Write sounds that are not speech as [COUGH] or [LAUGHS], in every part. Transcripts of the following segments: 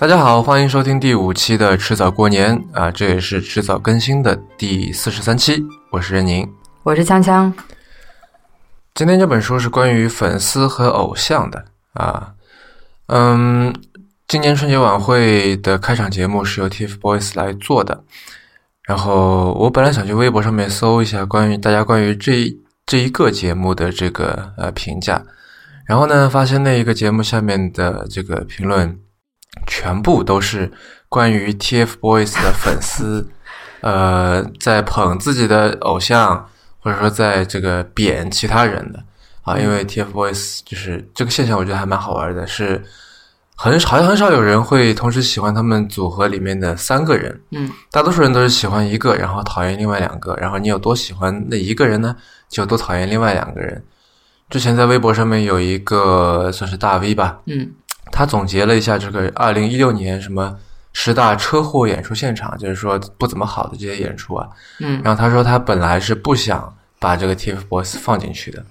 大家好，欢迎收听第五期的迟早过年啊，这也是迟早更新的第四十三期。我是任宁，我是锵锵。今天这本书是关于粉丝和偶像的啊。嗯，今年春节晚会的开场节目是由 TFBOYS 来做的。然后我本来想去微博上面搜一下关于大家关于这这一个节目的这个呃评价，然后呢，发现那一个节目下面的这个评论。全部都是关于 TFBOYS 的粉丝，[LAUGHS] 呃，在捧自己的偶像，或者说在这个贬其他人的啊。因为 TFBOYS 就是这个现象，我觉得还蛮好玩的，是很好像很少有人会同时喜欢他们组合里面的三个人。嗯，大多数人都是喜欢一个，然后讨厌另外两个。然后你有多喜欢那一个人呢，就多讨厌另外两个人。之前在微博上面有一个算是大 V 吧，嗯。他总结了一下这个二零一六年什么十大车祸演出现场，就是说不怎么好的这些演出啊。嗯，然后他说他本来是不想把这个 TFBOYS 放进去的，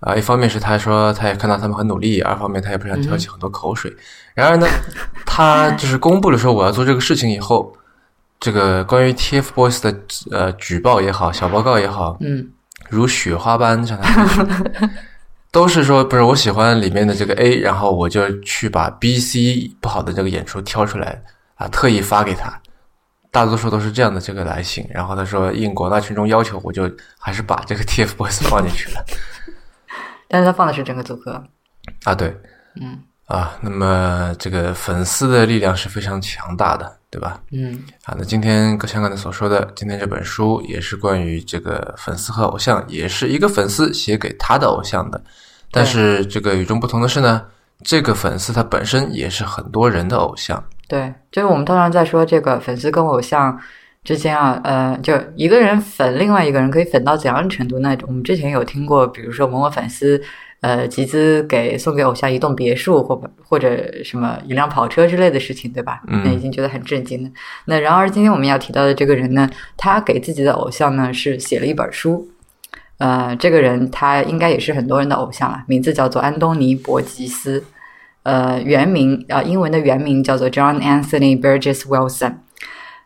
啊，一方面是他说他也看到他们很努力，二方面他也不想挑起很多口水。然而呢，他就是公布了说我要做这个事情以后，这个关于 TFBOYS 的呃举报也好，小报告也好，嗯，如雪花般向他。[LAUGHS] 都是说不是我喜欢里面的这个 A，然后我就去把 B、C 不好的这个演出挑出来啊，特意发给他。大多数都是这样的这个来信，然后他说应广大群众要求，我就还是把这个 [LAUGHS] TFBOYS 放进去了。但是他放的是整个组合啊，对，嗯啊，那么这个粉丝的力量是非常强大的。对吧？嗯，好，那今天像刚才所说的，今天这本书也是关于这个粉丝和偶像，也是一个粉丝写给他的偶像的。但是这个与众不同的是呢，这个粉丝他本身也是很多人的偶像。对，就是我们通常在说这个粉丝跟偶像之间啊，呃，就一个人粉另外一个人可以粉到怎样的程度？那我们之前有听过，比如说某某粉丝。呃，集资给送给偶像一栋别墅，或或者什么一辆跑车之类的事情，对吧？嗯，那已经觉得很震惊了。那然而，今天我们要提到的这个人呢，他给自己的偶像呢是写了一本书。呃，这个人他应该也是很多人的偶像了，名字叫做安东尼·伯吉斯。呃，原名啊，英文的原名叫做 John Anthony Burgess Wilson。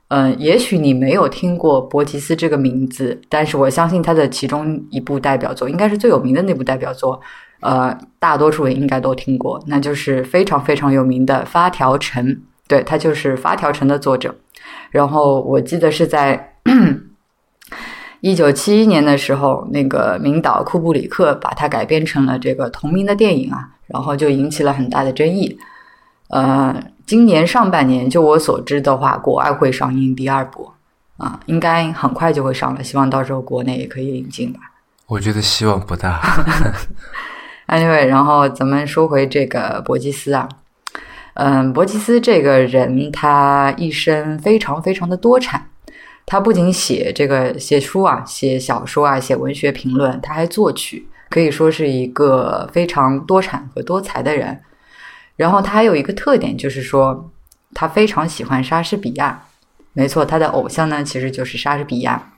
嗯，也许你没有听过伯吉斯这个名字，但是我相信他的其中一部代表作，应该是最有名的那部代表作。呃，大多数人应该都听过，那就是非常非常有名的《发条城》，对他就是《发条城》的作者。然后我记得是在 [CLEARS THROAT] 一九七一年的时候，那个名导库布里克把它改编成了这个同名的电影啊，然后就引起了很大的争议。呃，今年上半年，就我所知的话，国外会上映第二部啊，应该很快就会上了，希望到时候国内也可以引进吧。我觉得希望不大。[LAUGHS] Anyway，然后咱们说回这个伯吉斯啊，嗯，伯吉斯这个人他一生非常非常的多产，他不仅写这个写书啊，写小说啊，写文学评论，他还作曲，可以说是一个非常多产和多才的人。然后他还有一个特点，就是说他非常喜欢莎士比亚，没错，他的偶像呢其实就是莎士比亚。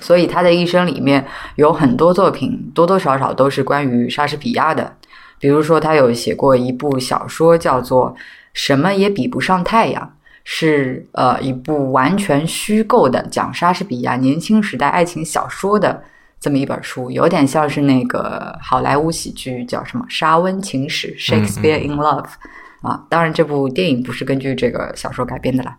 所以他的一生里面有很多作品，多多少少都是关于莎士比亚的。比如说，他有写过一部小说，叫做《什么也比不上太阳》，是呃一部完全虚构的讲莎士比亚年轻时代爱情小说的这么一本书，有点像是那个好莱坞喜剧叫什么《莎温情史》（Shakespeare in Love） 啊。当然，这部电影不是根据这个小说改编的啦。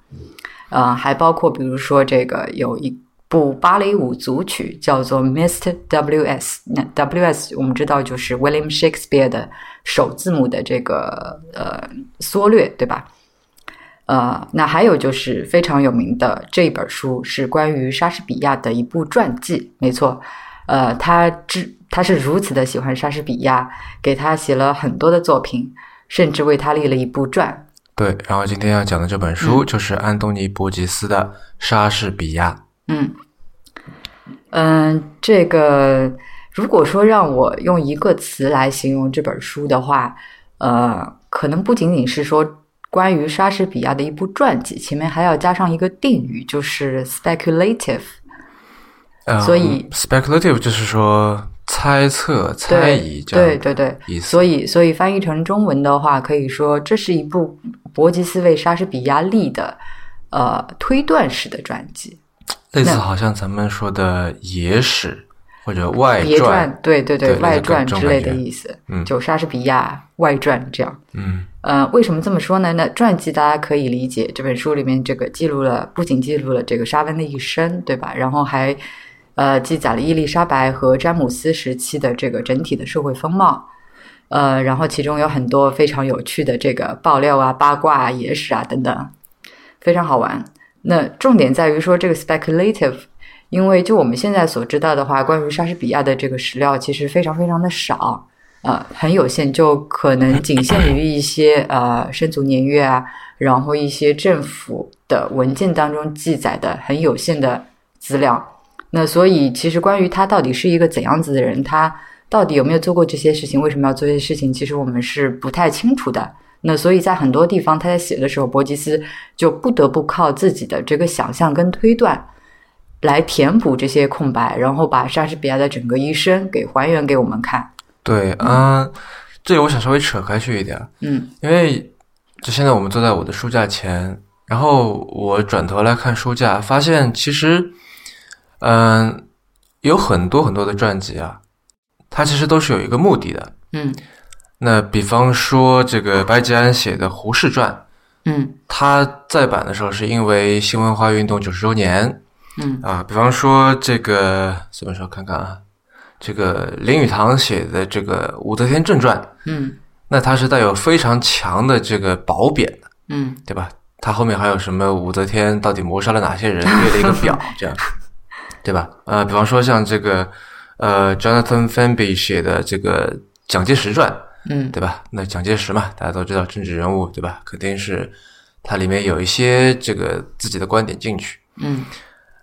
呃，还包括比如说这个有一。部芭蕾舞组曲叫做《Mr. W.S.》，那 W.S. 我们知道就是 William Shakespeare 的首字母的这个呃缩略，对吧？呃，那还有就是非常有名的这本书是关于莎士比亚的一部传记，没错，呃，他之他是如此的喜欢莎士比亚，给他写了很多的作品，甚至为他立了一部传。对，然后今天要讲的这本书就是安东尼·伯吉斯的《莎士比亚》。嗯，嗯，这个如果说让我用一个词来形容这本书的话，呃，可能不仅仅是说关于莎士比亚的一部传记，前面还要加上一个定语，就是 speculative。所以，speculative 就是说猜测、猜疑这样对对对。所以所以翻译成中文的话，可以说这是一部伯吉斯为莎士比亚立的呃推断式的传记。类似好像咱们说的野史或者外别传，传，对对对外传之类的意思，嗯就莎士比亚外传这样。嗯呃，为什么这么说呢？那传记大家可以理解，这本书里面这个记录了，不仅记录了这个莎温的一生，对吧？然后还呃记载了伊丽莎白和詹姆斯时期的这个整体的社会风貌。呃，然后其中有很多非常有趣的这个爆料啊、八卦啊、野史啊等等，非常好玩。那重点在于说这个 speculative，因为就我们现在所知道的话，关于莎士比亚的这个史料其实非常非常的少，呃，很有限，就可能仅限于一些呃生卒年月啊，然后一些政府的文件当中记载的很有限的资料。那所以其实关于他到底是一个怎样子的人，他到底有没有做过这些事情，为什么要做这些事情，其实我们是不太清楚的。那所以在很多地方他在写的时候，伯吉斯就不得不靠自己的这个想象跟推断来填补这些空白，然后把莎士比亚的整个一生给还原给我们看。对，嗯，这里我想稍微扯开去一点，嗯因为就现在我们坐在我的书架前，然后我转头来看书架，发现其实，嗯，有很多很多的传记啊，它其实都是有一个目的的。嗯那比方说这个白吉安写的《胡适传》，嗯他再版的时候是因为新文化运动九十周年嗯啊。比方说这个什么时候看看啊？这个林语堂写的这个《武则天正传》，嗯那它是带有非常强的这个褒贬的，嗯对吧？它后面还有什么武则天到底谋杀了哪些人，列了一个表，[LAUGHS] 这样，对吧？呃，比方说像这个呃，Jonathan Fanby 写的这个蒋介石传，嗯对吧？那蒋介石嘛，大家都知道政治人物，对吧？肯定是它里面有一些这个自己的观点进去。嗯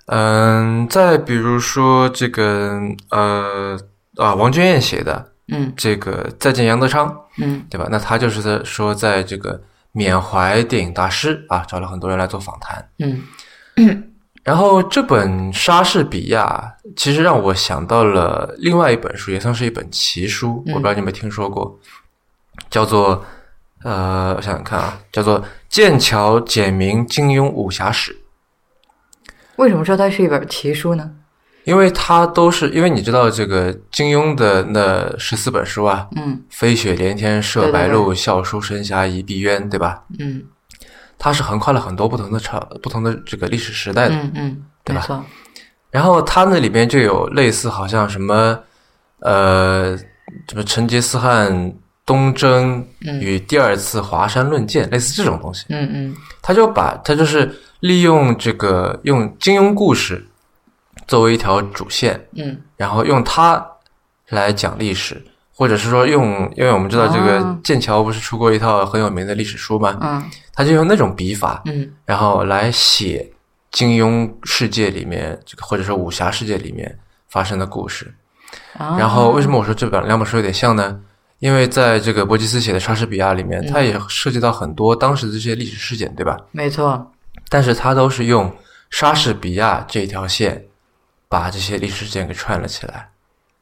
嗯，再比如说这个呃啊，王君燕写的嗯这个《再见杨德昌》，嗯对吧？那他就是在说，在这个缅怀电影大师啊，找了很多人来做访谈。嗯 [CLEARS THROAT] 然后这本莎士比亚其实让我想到了另外一本书，也算是一本奇书，我不知道你有没有听说过，叫做呃，我想想看啊，叫做《剑桥简明金庸武侠史》。为什么说它是一本奇书呢？因为它都是因为你知道这个金庸的那十四本书啊，嗯飞雪连天射白鹿，笑书神侠倚碧鸳，对吧？嗯它是横跨了很多不同的朝、不同的这个历史时代的。嗯嗯，对吧。然后它那里边就有类似，好像什么呃，什么成吉思汗东征与第二次华山论剑，类似这种东西。嗯嗯他就把他就是利用这个用金庸故事作为一条主线，嗯然后用它来讲历史，或者是说用，因为我们知道这个哦剑桥不是出过一套很有名的历史书嘛，嗯他就用那种笔法，嗯然后来写金庸世界里面这个或者说武侠世界里面发生的故事。啊，然后为什么我说这本两本书有点像呢？因为在这个伯吉斯写的莎士比亚里面，嗯它也涉及到很多当时的这些历史事件，对吧？没错。但是它都是用莎士比亚这条线把这些历史事件给串了起来。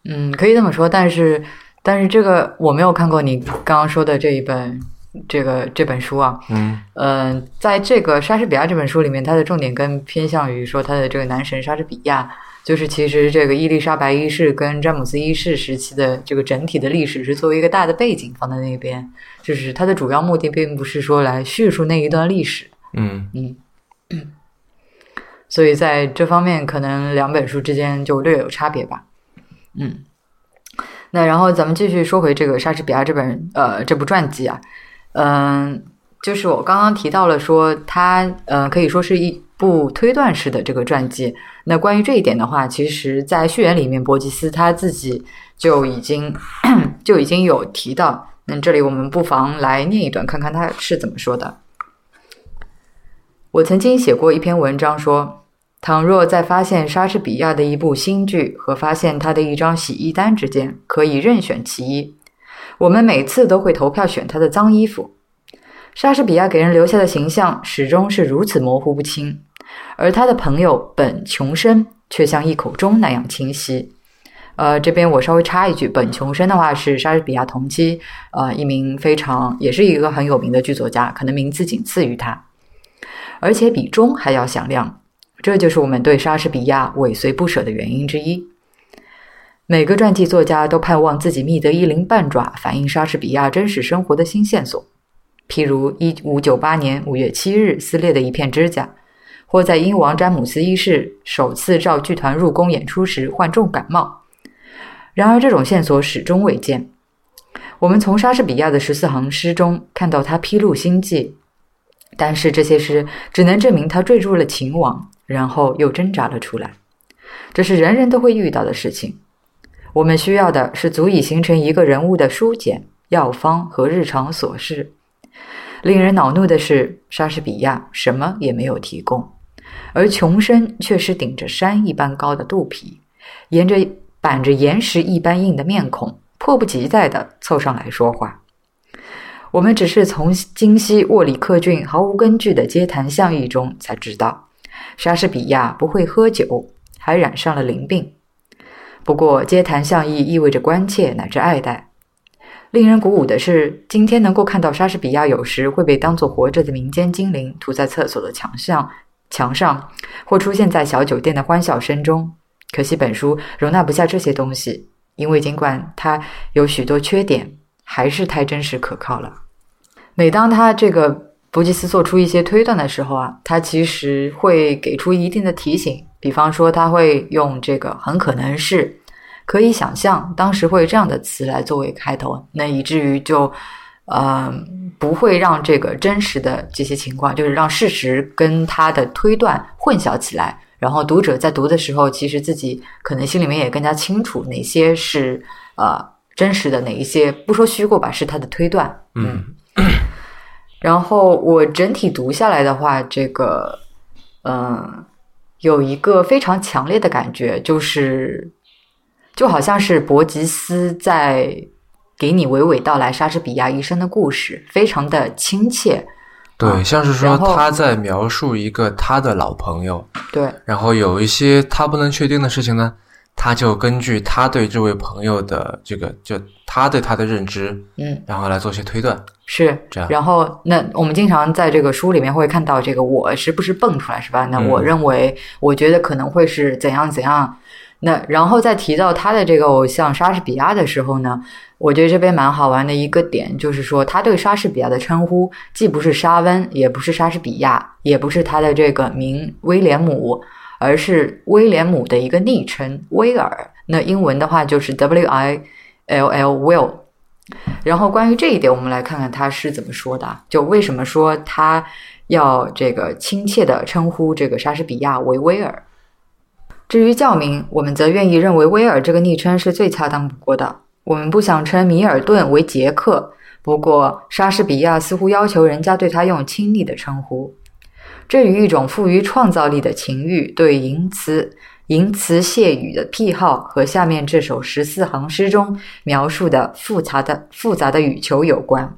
嗯，可以这么说，但是但是这个我没有看过你刚刚说的这一本这个这本书啊。嗯嗯、在这个莎士比亚这本书里面，它的重点更偏向于说他的这个男神莎士比亚，就是其实这个伊丽莎白一世跟詹姆斯一世时期的这个整体的历史是作为一个大的背景放在那边，就是它的主要目的并不是说来叙述那一段历史。嗯所以在这方面，可能两本书之间就略有差别吧。嗯，那然后咱们继续说回这个莎士比亚这本呃这部传记啊，嗯、就是我刚刚提到了说它呃可以说是一部推断式的这个传记。那关于这一点的话，其实在序言里面，伯吉斯他自己就已经 [CLEARS THROAT] 就已经有提到。那这里我们不妨来念一段，看看他是怎么说的。我曾经写过一篇文章说，倘若在发现莎士比亚的一部新剧和发现他的一张洗衣单之间可以任选其一，我们每次都会投票选他的脏衣服。莎士比亚给人留下的形象始终是如此模糊不清，而他的朋友本·琼生却像一口钟那样清晰。呃，这边我稍微插一句，本琼生的话是莎士比亚同期，呃，一名非常也是一个很有名的剧作家，可能名次仅次于他，而且比钟还要响亮。这就是我们对莎士比亚尾随不舍的原因之一。每个传记作家都盼望自己觅得一鳞半爪反映莎士比亚真实生活的新线索，譬如一五九八年五月七日撕裂的一片指甲。或在英王詹姆斯一世首次召剧团入宫演出时患重感冒。然而，这种线索始终未见。我们从莎士比亚的十四行诗中看到他披露心迹，但是这些诗只能证明他坠入了情网，然后又挣扎了出来。这是人人都会遇到的事情。我们需要的是足以形成一个人物的书简、药方和日常琐事。令人恼怒的是，莎士比亚什么也没有提供。而穷生却是顶着山一般高的肚皮，沿着板着岩石一般硬的面孔，迫不及待地凑上来说话。我们只是从今昔沃里克郡毫无根据的街谈巷议中才知道，莎士比亚不会喝酒，还染上了淋病。不过，街谈巷议意味着关切乃至爱戴。令人鼓舞的是，今天能够看到莎士比亚有时会被当作活着的民间精灵涂在厕所的墙上。墙上，或出现在小酒店的欢笑声中。可惜本书容纳不下这些东西，因为尽管它有许多缺点，还是太真实可靠了。每当他这个伯吉斯做出一些推断的时候啊，他其实会给出一定的提醒，比方说他会用这个“很可能是”“可以想象”当时会这样的词来作为开头，那以至于就。呃，不会让这个真实的这些情况，就是让事实跟他的推断混淆起来。然后读者在读的时候，其实自己可能心里面也更加清楚哪些是呃真实的，哪一些不说虚构吧，是他的推断。嗯。[LAUGHS] 然后我整体读下来的话，这个嗯，有一个非常强烈的感觉，就是就好像是伯吉斯在。给你娓娓道来莎士比亚一生的故事，非常的亲切。对，像是说他在描述一个他的老朋友。对。然后有一些他不能确定的事情呢，他就根据他对这位朋友的这个，就他对他的认知，嗯，然后来做些推断。是这样。然后，那我们经常在这个书里面会看到这个我时不时蹦出来，是吧？那我认为，我觉得可能会是怎样怎样。那然后再提到他的这个偶像莎士比亚的时候呢？我觉得这边蛮好玩的一个点，就是说他对莎士比亚的称呼，既不是沙温，也不是莎士比亚，也不是他的这个名威廉姆，而是威廉姆的一个昵称威尔。那英文的话就是 W I L L Will。然后关于这一点，我们来看看他是怎么说的。就为什么说他要这个亲切的称呼这个莎士比亚为威尔？至于教名，我们则愿意认为威尔这个昵称是最恰当不过的。我们不想称米尔顿为杰克，不过莎士比亚似乎要求人家对他用亲昵的称呼。这与一种富于创造力的情欲、对淫词淫词谢语的癖好和下面这首十四行诗中描述的复杂的复杂的语求有关。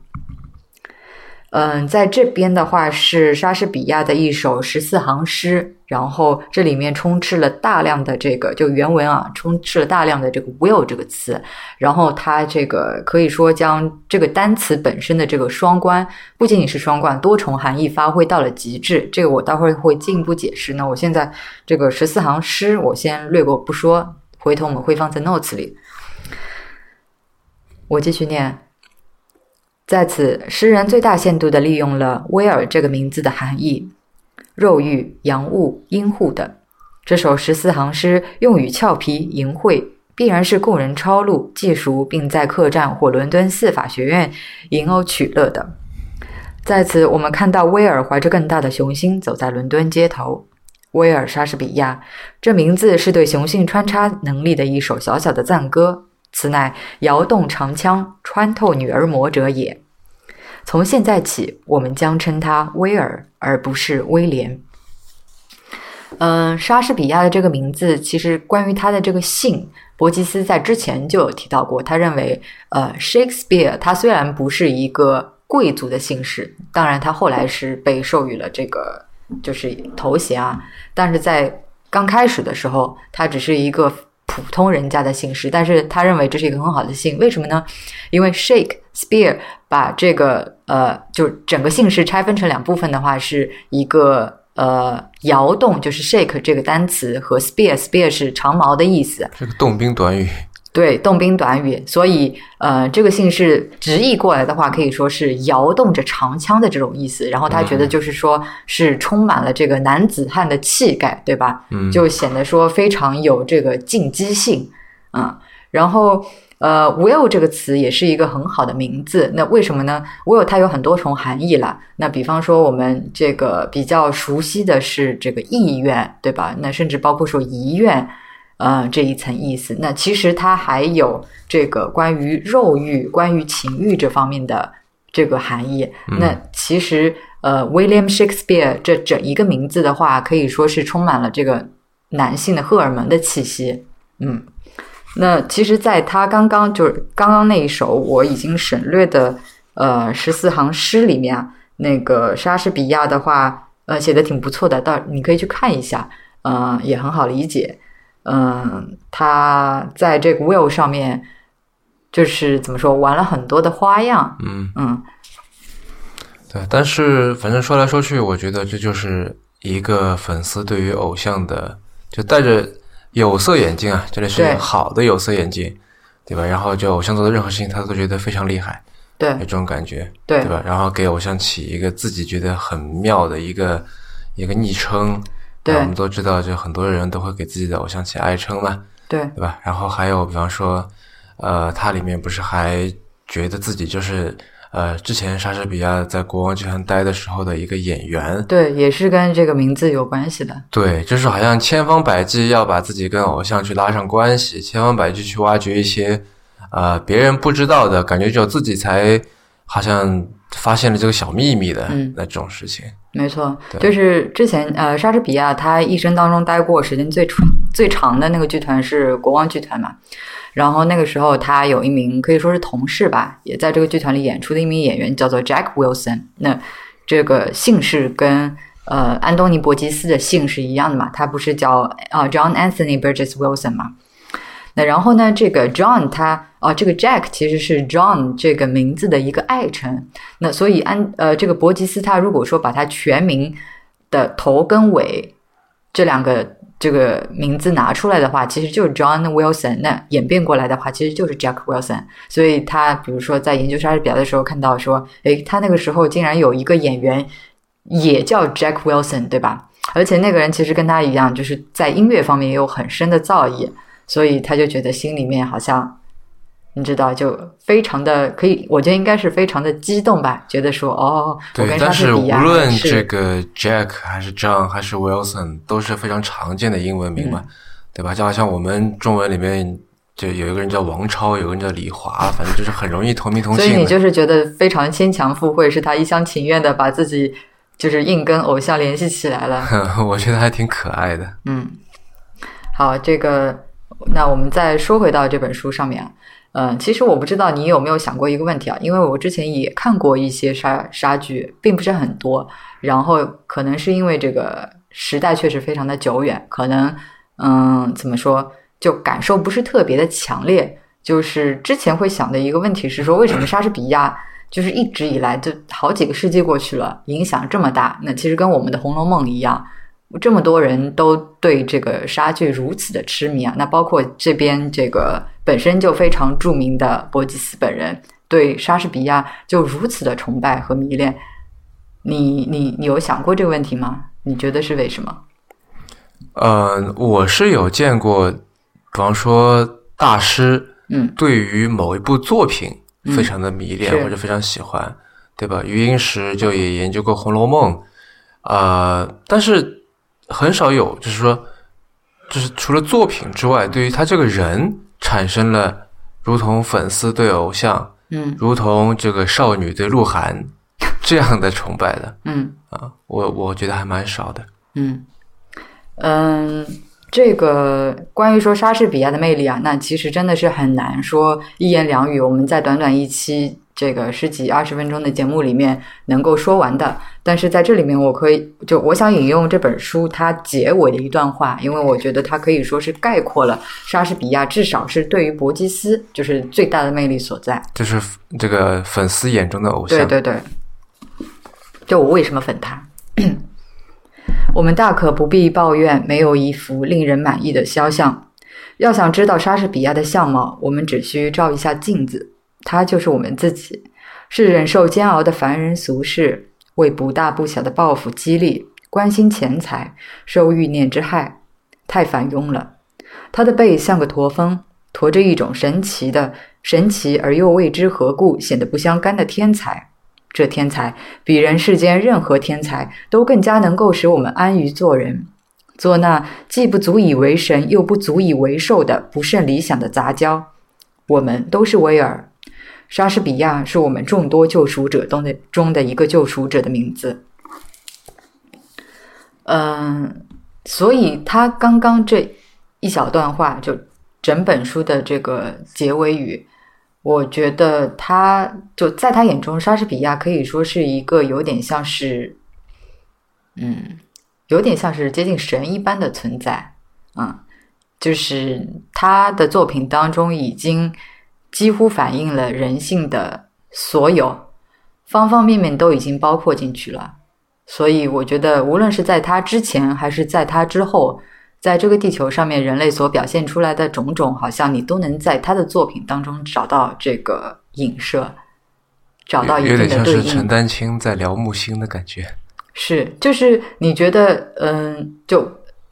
嗯，在这边的话是莎士比亚的一首十四行诗，然后这里面充斥了大量的这个就原文啊，充斥了大量的这个 will 这个词，然后它这个可以说将这个单词本身的这个双关，不仅仅是双关，多重含义发挥到了极致。这个我待会儿会进一步解释。那我现在这个十四行诗我先略过不说，回头我们会放在 notes 里。我继续念。在此，诗人最大限度地利用了威尔这个名字的含义：肉欲、阳物、阴户等。这首十四行诗用语俏皮淫秽，必然是供人抄录、记熟，并在客栈或伦敦司法学院吟偶取乐的。在此，我们看到威尔怀着更大的雄心走在伦敦街头。威尔·莎士比亚，这名字是对雄性穿插能力的一首小小的赞歌。此乃摇动长枪，穿透女儿魔者也。从现在起，我们将称他威尔，而不是威廉。嗯，莎士比亚的这个名字，其实关于他的这个姓，伯吉斯在之前就有提到过。他认为，呃，Shakespeare 他虽然不是一个贵族的姓氏，当然他后来是被授予了这个就是头衔啊，但是在刚开始的时候，他只是一个。普通人家的姓氏，但是他认为这是一个很好的姓，为什么呢？因为 Shake Spear 把这个呃，就整个姓氏拆分成两部分的话，是一个呃摇动，就是 shake 这个单词和 spear，spear 是长矛的意思，这个动宾短语。对，动宾短语，所以呃，这个姓氏直译过来的话，可以说是摇动着长枪的这种意思。然后他觉得就是说是充满了这个男子汉的气概，对吧？嗯，就显得说非常有这个进击性啊。然后呃，Will 这个词也是一个很好的名字。那为什么呢？Will 它有很多重含义了。那比方说我们这个比较熟悉的是这个意愿，对吧？那甚至包括说遗愿。呃，这一层意思，那其实它还有这个关于肉欲、关于情欲这方面的这个含义。那其实，呃，William Shakespeare 这整一个名字的话，可以说是充满了这个男性的荷尔蒙的气息。嗯，那其实，在他刚刚就是刚刚那一首我已经省略的呃十四行诗里面，那个莎士比亚的话，呃，写的挺不错的，到你可以去看一下，呃，也很好理解。嗯，他在这个 will 上面，就是怎么说，玩了很多的花样。嗯嗯，对。但是反正说来说去，我觉得这就是一个粉丝对于偶像的，就戴着有色眼镜啊，这里是好的有色眼镜，对吧？然后就偶像做的任何事情，他都觉得非常厉害，对，这种感觉，对，对吧？然后给偶像起一个自己觉得很妙的一个一个昵称。对，我们都知道，就很多人都会给自己的偶像起爱称嘛，对，对吧？然后还有，比方说，呃，他里面不是还觉得自己就是呃，之前莎士比亚在国王剧团待的时候的一个演员，对，也是跟这个名字有关系的。对，就是好像千方百计要把自己跟偶像去拉上关系，千方百计去挖掘一些呃别人不知道的感觉，只有自己才好像发现了这个小秘密的那种事情。没错，就是之前呃，莎士比亚他一生当中待过时间最长最长的那个剧团是国王剧团嘛。然后那个时候他有一名可以说是同事吧，也在这个剧团里演出的一名演员叫做 Jack Wilson。那这个姓氏跟呃安东尼·伯吉斯的姓是一样的嘛？他不是叫呃 John Anthony Burgess Wilson 嘛？那然后呢，这个 John 他啊，这个 Jack 其实是 John 这个名字的一个爱称。那所以安呃，这个伯吉斯他如果说把他全名的头跟尾这两个这个名字拿出来的话，其实就是 John Wilson。那演变过来的话，其实就是 Jack Wilson。所以他比如说在研究莎士比亚的时候看到说，诶，他那个时候竟然有一个演员也叫 Jack Wilson，对吧？而且那个人其实跟他一样，就是在音乐方面也有很深的造诣。所以他就觉得心里面好像，你知道，就非常的可以，我觉得应该是非常的激动吧，觉得说哦，对，但是无论这个 Jack 还是 John 还是 Wilson 都是非常常见的英文名嘛，对吧？就好像我们中文里面就有一个人叫王超，有个人叫李华，反正就是很容易同名同姓。所以你就是觉得非常牵强附会，是他一厢情愿的把自己就是硬跟偶像联系起来了。[LAUGHS] 我觉得还挺可爱的。嗯，好，这个。那我们再说回到这本书上面，嗯，其实我不知道你有没有想过一个问题啊，因为我之前也看过一些莎莎剧，并不是很多，然后可能是因为这个时代确实非常的久远，可能嗯，怎么说，就感受不是特别的强烈。就是之前会想的一个问题是说，为什么莎士比亚就是一直以来就好几个世纪过去了，影响这么大？那其实跟我们的《红楼梦》一样。这么多人都对这个莎剧如此的痴迷啊！那包括这边这个本身就非常著名的伯吉斯本人，对莎士比亚就如此的崇拜和迷恋。你你你有想过这个问题吗？你觉得是为什么？呃，我是有见过，比方说大师，嗯，对于某一部作品非常的迷恋或者非常喜欢，对吧？余英时就也研究过《红楼梦》，啊，但是。很少有，就是说，就是除了作品之外，对于他这个人产生了如同粉丝对偶像，嗯，如同这个少女对鹿晗 [LAUGHS] 这样的崇拜的，嗯。啊，我我觉得还蛮少的，嗯。嗯，这个关于说莎士比亚的魅力啊，那其实真的是很难说一言两语，我们在短短一期这个十几二十分钟的节目里面能够说完的。但是在这里面，我可以就我想引用这本书它结尾的一段话，因为我觉得它可以说是概括了莎士比亚，至少是对于伯吉斯就是最大的魅力所在。就是这个粉丝眼中的偶像。对对对，就我为什么粉他？我们大可不必抱怨没有一幅令人满意的肖像。要想知道莎士比亚的相貌，我们只需照一下镜子，他就是我们自己，是忍受煎熬的凡人俗世，为不大不小的抱负激励，关心钱财，受欲念之害，太烦庸了。他的背像个驼峰，驮着一种神奇的、神奇而又未知何故显得不相干的天才。这天才比人世间任何天才都更加能够使我们安于做人，做那既不足以为神又不足以为兽的不甚理想的杂交。我们都是威尔，莎士比亚是我们众多救赎者中的中的一个救赎者的名字。嗯，所以他刚刚这一小段话，就整本书的这个结尾语。我觉得他就在他眼中，莎士比亚可以说是一个有点像是，嗯，有点像是接近神一般的存在，嗯，就是他的作品当中已经几乎反映了人性的所有方方面面都已经包括进去了，所以我觉得无论是在他之前还是在他之后。在这个地球上面，人类所表现出来的种种，好像你都能在他的作品当中找到这个影射，找到一定的对应。有点像是陈丹青在聊木星的感觉。是，就是你觉得，嗯，就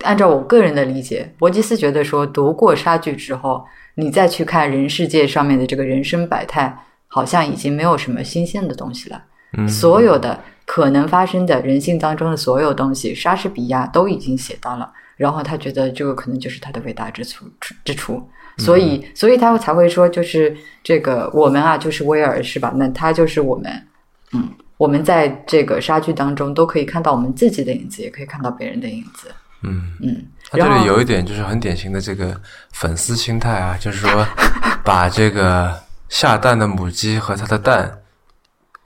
按照我个人的理解，伯吉斯觉得说，读过莎剧之后，你再去看人世界上面的这个人生百态，好像已经没有什么新鲜的东西了。嗯，所有的可能发生的人性当中的所有东西，莎士比亚都已经写到了。然后他觉得这个可能就是他的伟大之处之之处，所以所以他才会说，就是这个我们啊，就是威尔是吧？那他就是我们，嗯，我们在这个杀剧当中都可以看到我们自己的影子，也可以看到别人的影子。嗯嗯，他这里有一点就是很典型的这个粉丝心态啊，就是说 [LAUGHS] 把这个下蛋的母鸡和它的蛋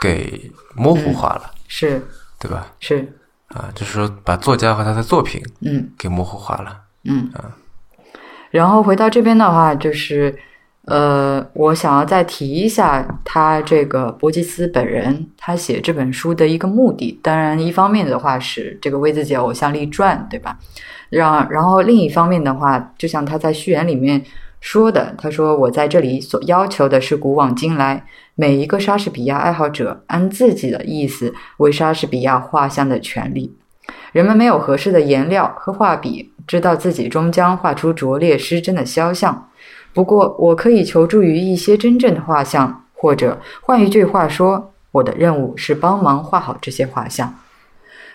给模糊化了，是，对吧？是。啊，就是说把作家和他的作品，嗯，给模糊化了，嗯啊。然后回到这边的话，就是呃，我想要再提一下他这个伯吉斯本人，他写这本书的一个目的。当然，一方面的话是这个为自己偶像立传，对吧？让然后另一方面的话，就像他在序言里面说的，他说：“我在这里所要求的是古往今来。”每一个莎士比亚爱好者按自己的意思为莎士比亚画像的权利。人们没有合适的颜料和画笔，知道自己终将画出拙劣失真的肖像。不过，我可以求助于一些真正的画像，或者换一句话说，我的任务是帮忙画好这些画像。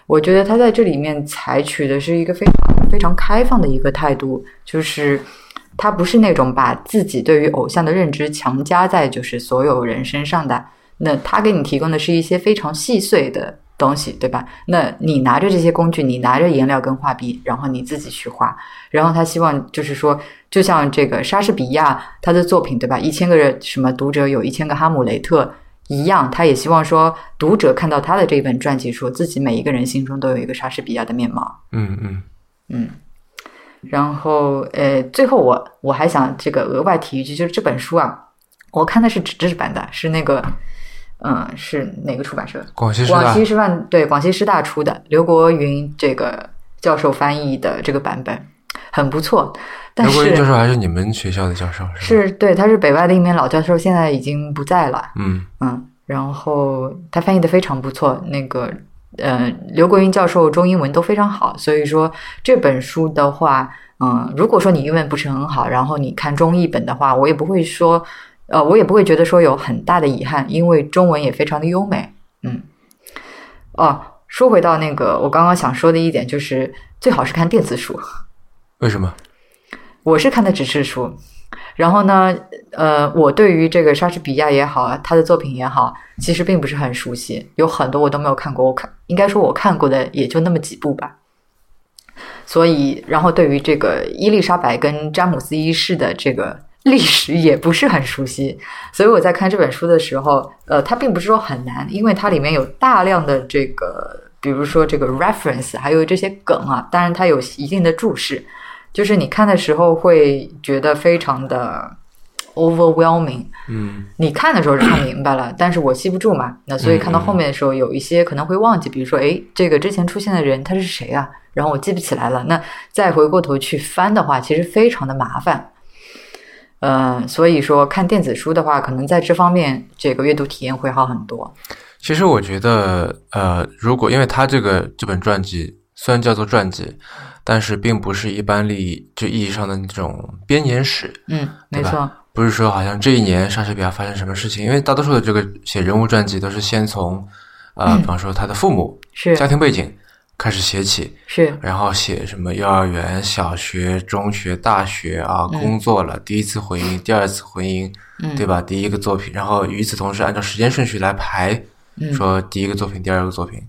我觉得他在这里面采取的是一个非常非常开放的一个态度，就是。他不是那种把自己对于偶像的认知强加在就是所有人身上的，那他给你提供的是一些非常细碎的东西，对吧？那你拿着这些工具，你拿着颜料跟画笔，然后你自己去画。然后他希望就是说，就像这个莎士比亚他的作品，对吧？一千个人什么读者有一千个哈姆雷特一样，他也希望说读者看到他的这一本传记，说自己每一个人心中都有一个莎士比亚的面貌。嗯嗯嗯。然后，呃，最后我我还想这个额外提一句，就是这本书啊，我看的是纸质版的，是那个，嗯，是哪个出版社？广西师大。广西师范对，广西师大出的，刘国云这个教授翻译的这个版本很不错。刘国云教授还是你们学校的教授是是，对，他是北外的一名老教授，现在已经不在了。嗯嗯，然后他翻译的非常不错，那个。呃，刘国云教授中英文都非常好，所以说这本书的话，嗯，如果说你英文不是很好，然后你看中译本的话，我也不会说，呃，我也不会觉得说有很大的遗憾，因为中文也非常的优美。嗯，哦，说回到那个我刚刚想说的一点，就是最好是看电子书。为什么？我是看的纸质书。然后呢，呃，我对于这个莎士比亚也好，他的作品也好，其实并不是很熟悉，有很多我都没有看过。我看，应该说我看过的也就那么几部吧。所以，然后对于这个伊丽莎白跟詹姆斯一世的这个历史也不是很熟悉，所以我在看这本书的时候，呃，它并不是说很难，因为它里面有大量的这个，比如说这个 reference，还有这些梗啊，当然它有一定的注释，就是你看的时候会觉得非常的 overwhelming。嗯你看的时候是看明白了，但是我记不住嘛，那所以看到后面的时候有一些可能会忘记，比如说，诶，这个之前出现的人他是谁啊？然后我记不起来了，那再回过头去翻的话，其实非常的麻烦。嗯、所以说看电子书的话，可能在这方面这个阅读体验会好很多。其实我觉得，呃，如果因为他这个这本传记虽然叫做传记，但是并不是一般利益就意义上的那种编年史，嗯，没错，不是说好像这一年莎士比亚发生什么事情，因为大多数的这个写人物传记都是先从，呃，嗯比方说他的父母、是。家庭背景开始写起，是，然后写什么幼儿园、小学、中学、大学啊，嗯工作了，第一次婚姻、第二次婚姻，嗯，对吧？第一个作品，然后与此同时按照时间顺序来排，嗯。说第一个作品、第二个作品。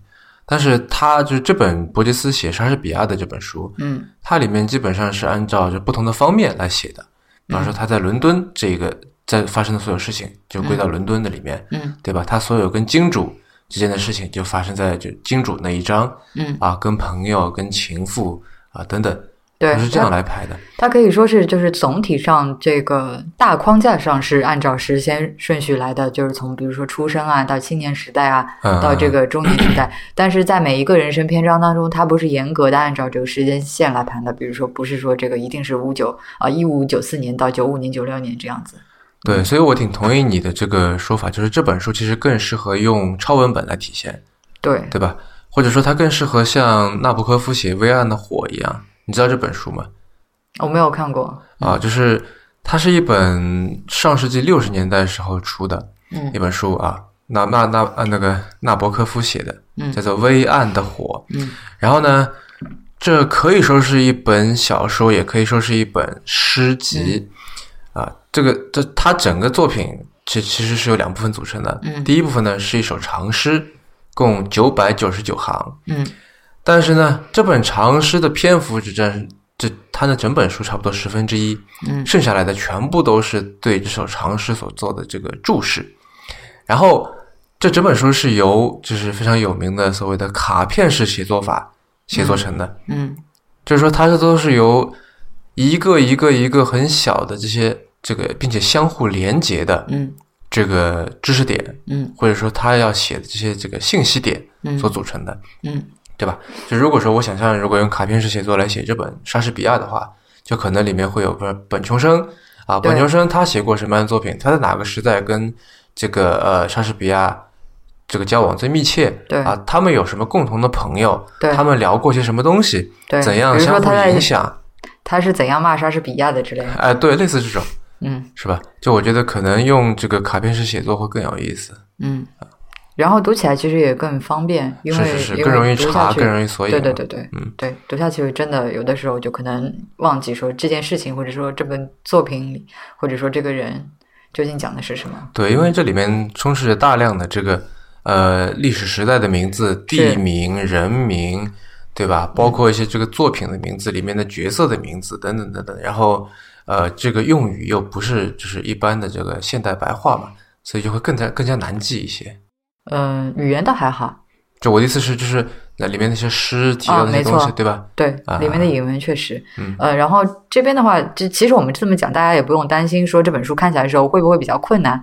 但是他就是这本伯吉斯写莎士比亚的这本书，嗯。它里面基本上是按照就不同的方面来写的。比方说他在伦敦这个在发生的所有事情，就归到伦敦的里面，嗯。对吧？他所有跟金主之间的事情就发生在就金主那一章嗯，啊，跟朋友、跟情妇啊等等，对，都是这样来排的。它可以说是就是总体上这个大框架上是按照时间顺序来的，就是从比如说出生啊到青年时代啊嗯，到这个中年时代，但是在每一个人生篇章当中，它不是严格的按照这个时间线来盘的，比如说不是说这个一定是五九啊一五九四年到九五年九六年这样子。对，所以我挺同意你的这个说法，就是这本书其实更适合用超文本来体现，对，对吧？或者说它更适合像纳博科夫写《微暗的火》一样，你知道这本书吗？我没有看过。啊，就是它是一本上世纪六十年代时候出的嗯一本书啊，那那那啊那个纳博科夫写的，嗯叫做《微暗的火》。嗯然后呢，这可以说是一本小说，也可以说是一本诗集、啊。这个这它整个作品其其实是由两部分组成的。嗯第一部分呢是一首长诗，共九百九十九行。嗯但是呢，这本长诗的篇幅只占这它的整本书差不多十分之一，嗯剩下来的全部都是对这首长诗所做的这个注释。然后这整本书是由就是非常有名的所谓的卡片式写作法写作成的，嗯就是说它这都是由一个一个一个很小的这些这个，并且相互连接的嗯这个知识点，嗯或者说他要写的这些这个信息点嗯所组成的。嗯对吧？就如果说我想象，如果用卡片式写作来写这本莎士比亚的话，就可能里面会有个本琼生啊，本琼生他写过什么样的作品？他在哪个时代跟这个呃莎士比亚这个交往最密切？对啊，他们有什么共同的朋友？对他们聊过些什么东西？对，怎样相互影响？他是怎样骂莎士比亚的之类的。哎，对，类似这种嗯是吧？就我觉得可能用这个卡片式写作会更有意思，嗯，然后读起来其实也更方便，因为是是是，更容易查，更容易索引。对对对对，嗯，对，读下去真的有的时候就可能忘记说这件事情，或者说这本作品里，或者说这个人究竟讲的是什么。对，因为这里面充斥着大量的这个呃历史时代的名字、地名、人名，对吧？包括一些这个作品的名字里面的角色的名字等等等等。然后呃，这个用语又不是就是一般的这个现代白话嘛，所以就会更加更加难记一些。嗯，语言倒还好，就我的意思是，就是那里面那些诗提到的东西，错对吧？对啊，里面的引文确实，嗯呃，然后这边的话，这其实我们这么讲，大家也不用担心说这本书看起来的时候会不会比较困难。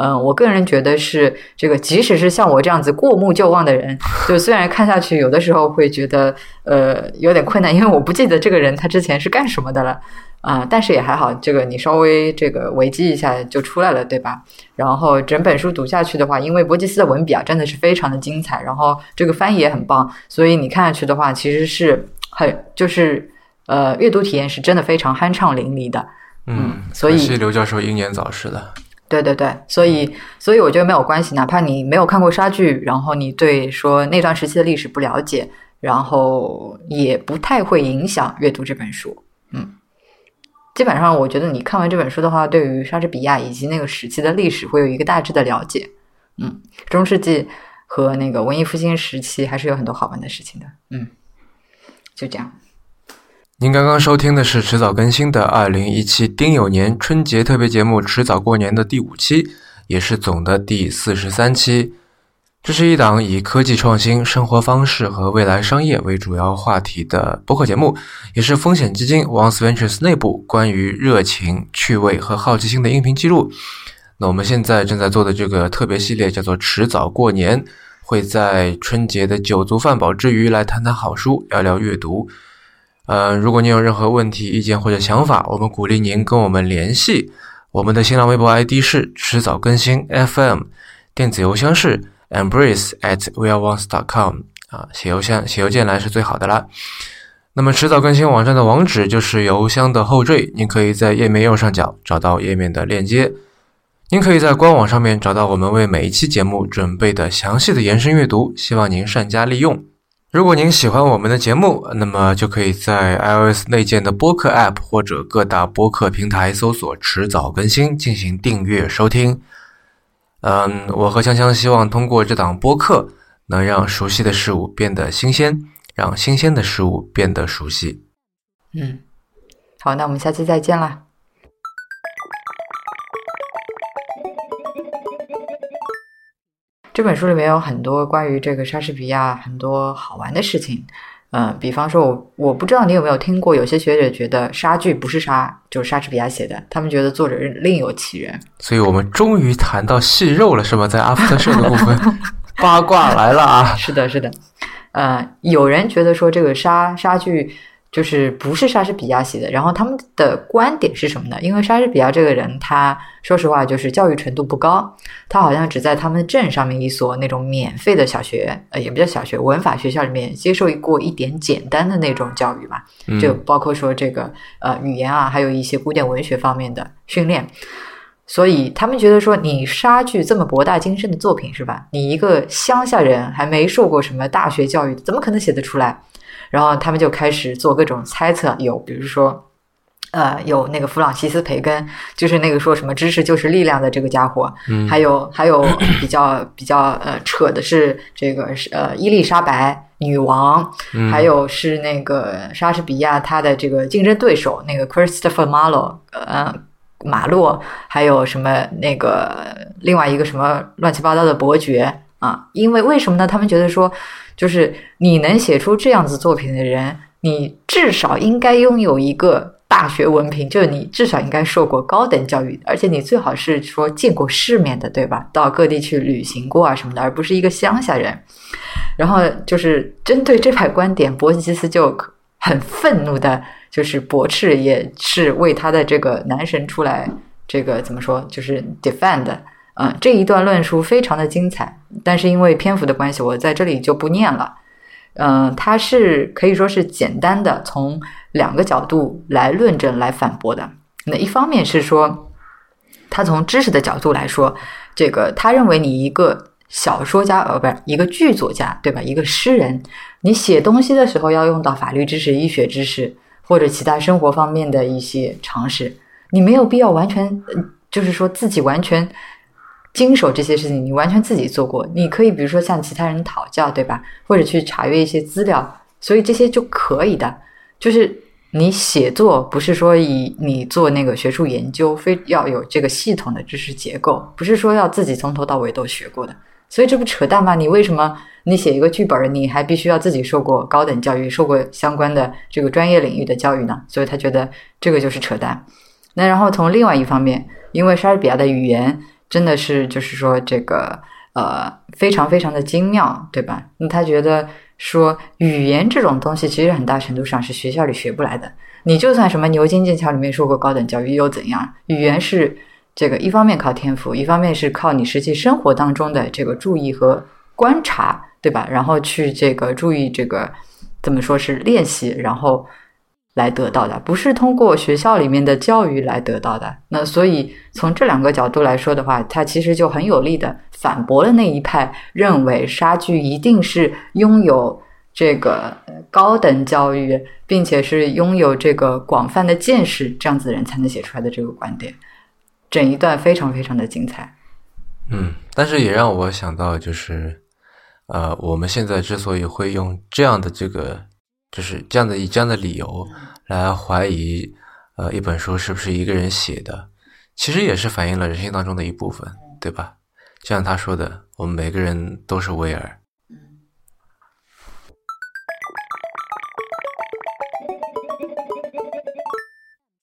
嗯、我个人觉得是这个，即使是像我这样子过目就忘的人，就虽然看下去有的时候会觉得呃有点困难，因为我不记得这个人他之前是干什么的了啊、但是也还好，这个你稍微这个维基一下就出来了，对吧？然后整本书读下去的话，因为伯吉斯的文笔啊真的是非常的精彩，然后这个翻译也很棒，所以你看下去的话，其实是很就是呃阅读体验是真的非常酣畅淋漓的。嗯，所以刘教授英年早逝了。对对对，所以所以我觉得没有关系，哪怕你没有看过莎剧，然后你对说那段时期的历史不了解，然后也不太会影响阅读这本书。嗯，基本上我觉得你看完这本书的话，对于莎士比亚以及那个时期的历史会有一个大致的了解。嗯，中世纪和那个文艺复兴时期还是有很多好玩的事情的。嗯，就这样。您刚刚收听的是迟早更新的二零一七丁酉年春节特别节目《迟早过年》的第五期，也是总的第四十三期。这是一档以科技创新、生活方式和未来商业为主要话题的播客节目，也是风险基金 Once Ventures 内部关于热情、趣味和好奇心的音频记录。那我们现在正在做的这个特别系列叫做《迟早过年》，会在春节的酒足饭饱之余来谈谈好书，聊聊阅读。呃，如果您有任何问题、意见或者想法，我们鼓励您跟我们联系。我们的新浪微博 ID 是迟早更新 FM，电子邮箱是 embrace at weareones.com 啊，写邮箱、写邮件来是最好的啦。那么迟早更新网站的网址就是邮箱的后缀，您可以在页面右上角找到页面的链接。您可以在官网上面找到我们为每一期节目准备的详细的延伸阅读，希望您善加利用。如果您喜欢我们的节目，那么就可以在 iOS 内建的播客 App 或者各大播客平台搜索“迟早更新”进行订阅收听。嗯，我和香香希望通过这档播客，能让熟悉的事物变得新鲜，让新鲜的事物变得熟悉。嗯，好，那我们下期再见啦。这本书里面有很多关于这个莎士比亚很多好玩的事情，嗯，比方说，我我不知道你有没有听过，有些学者觉得莎剧不是莎，就是莎士比亚写的，他们觉得作者另有其人。所以我们终于谈到细肉了，是吗？在 After Show 的部分，[LAUGHS] 八卦来了啊！是的，是的，呃，有人觉得说这个莎莎剧。就是不是莎士比亚写的，然后他们的观点是什么呢？因为莎士比亚这个人，他说实话就是教育程度不高，他好像只在他们镇上面一所那种免费的小学，呃，也不叫小学，文法学校里面接受过一点简单的那种教育嘛，就包括说这个呃语言啊，还有一些古典文学方面的训练，所以他们觉得说你莎剧这么博大精深的作品是吧？你一个乡下人还没受过什么大学教育，怎么可能写得出来？然后他们就开始做各种猜测，有比如说，呃，有那个弗朗西斯培根，就是那个说什么知识就是力量的这个家伙，嗯，还有还有比较比较呃扯的是这个是呃伊丽莎白女王，还有是那个莎士比亚他的这个竞争对手那个 Christopher Marlowe，呃马洛，还有什么那个另外一个什么乱七八糟的伯爵啊，因为为什么呢？他们觉得说。就是你能写出这样子作品的人，你至少应该拥有一个大学文凭，就是你至少应该受过高等教育，而且你最好是说见过世面的，对吧？到各地去旅行过啊什么的，而不是一个乡下人。然后就是针对这派观点，伯吉斯就很愤怒的，就是驳斥，也是为他的这个男神出来，这个怎么说，就是 defend。嗯，这一段论述非常的精彩，但是因为篇幅的关系，我在这里就不念了。嗯，他是可以说是简单的从两个角度来论证、来反驳的。那一方面是说，他从知识的角度来说，这个他认为你一个小说家，呃，不是一个剧作家，对吧？一个诗人，你写东西的时候要用到法律知识、医学知识或者其他生活方面的一些常识，你没有必要完全，就是说自己完全。经手这些事情，你完全自己做过，你可以比如说向其他人讨教，对吧？或者去查阅一些资料，所以这些就可以的。就是你写作不是说以你做那个学术研究，非要有这个系统的知识结构，不是说要自己从头到尾都学过的。所以这不扯淡吗？你为什么你写一个剧本，你还必须要自己受过高等教育，受过相关的这个专业领域的教育呢？所以他觉得这个就是扯淡。那然后从另外一方面，因为莎士比亚的语言。真的是，就是说这个呃，非常非常的精妙，对吧？他觉得说语言这种东西，其实很大程度上是学校里学不来的。你就算什么牛津剑桥里面受过高等教育又怎样？语言是这个一方面靠天赋，一方面是靠你实际生活当中的这个注意和观察，对吧？然后去这个注意这个怎么说是练习，然后。来得到的，不是通过学校里面的教育来得到的。那所以从这两个角度来说的话，它其实就很有力的反驳了那一派认为莎剧一定是拥有这个高等教育，并且是拥有这个广泛的见识这样子的人才能写出来的这个观点。整一段非常非常的精彩。嗯，但是也让我想到，就是呃，我们现在之所以会用这样的这个。就是这样的以这样的理由来怀疑，呃，一本书是不是一个人写的，其实也是反映了人性当中的一部分，对吧？就像他说的，我们每个人都是威尔，